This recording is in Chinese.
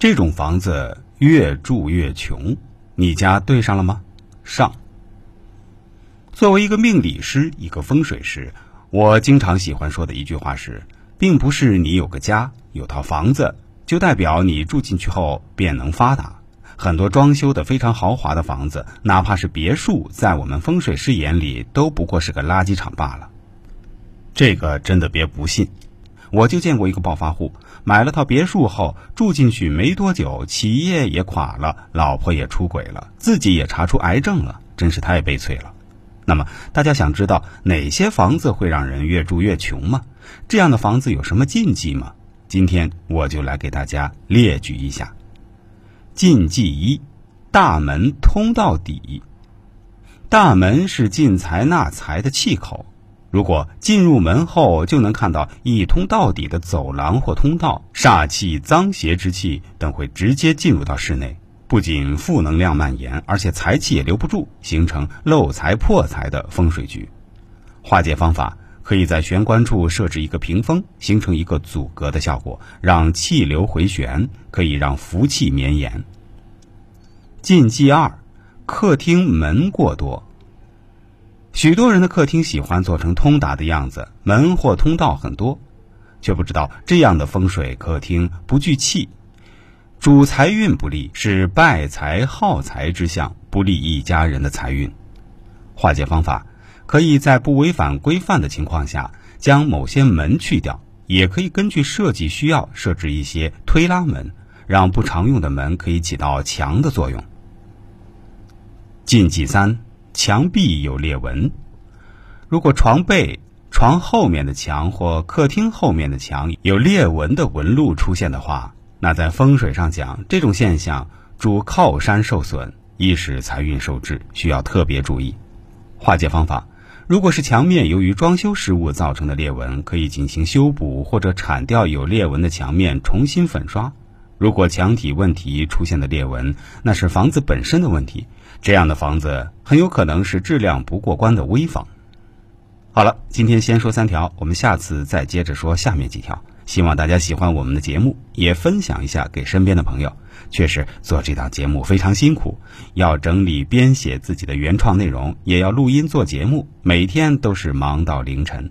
这种房子越住越穷，你家对上了吗？上。作为一个命理师，一个风水师，我经常喜欢说的一句话是，并不是你有个家、有套房子，就代表你住进去后便能发达。很多装修的非常豪华的房子，哪怕是别墅，在我们风水师眼里都不过是个垃圾场罢了。这个真的别不信，我就见过一个暴发户，买了套别墅后住进去没多久，企业也垮了，老婆也出轨了，自己也查出癌症了，真是太悲催了。那么大家想知道哪些房子会让人越住越穷吗？这样的房子有什么禁忌吗？今天我就来给大家列举一下。禁忌一：大门通到底。大门是进财纳财的气口，如果进入门后就能看到一通到底的走廊或通道，煞气、脏邪之气等会直接进入到室内。不仅负能量蔓延，而且财气也留不住，形成漏财破财的风水局。化解方法可以在玄关处设置一个屏风，形成一个阻隔的效果，让气流回旋，可以让福气绵延。禁忌二：客厅门过多。许多人的客厅喜欢做成通达的样子，门或通道很多，却不知道这样的风水客厅不聚气。主财运不利，是败财耗财之象，不利一家人的财运。化解方法，可以在不违反规范的情况下，将某些门去掉，也可以根据设计需要设置一些推拉门，让不常用的门可以起到墙的作用。禁忌三：墙壁有裂纹。如果床背、床后面的墙或客厅后面的墙有裂纹的纹路出现的话，那在风水上讲，这种现象主靠山受损，易使财运受制，需要特别注意。化解方法：如果是墙面由于装修失误造成的裂纹，可以进行修补或者铲掉有裂纹的墙面，重新粉刷。如果墙体问题出现的裂纹，那是房子本身的问题，这样的房子很有可能是质量不过关的危房。好了，今天先说三条，我们下次再接着说下面几条。希望大家喜欢我们的节目，也分享一下给身边的朋友。确实做这档节目非常辛苦，要整理编写自己的原创内容，也要录音做节目，每天都是忙到凌晨。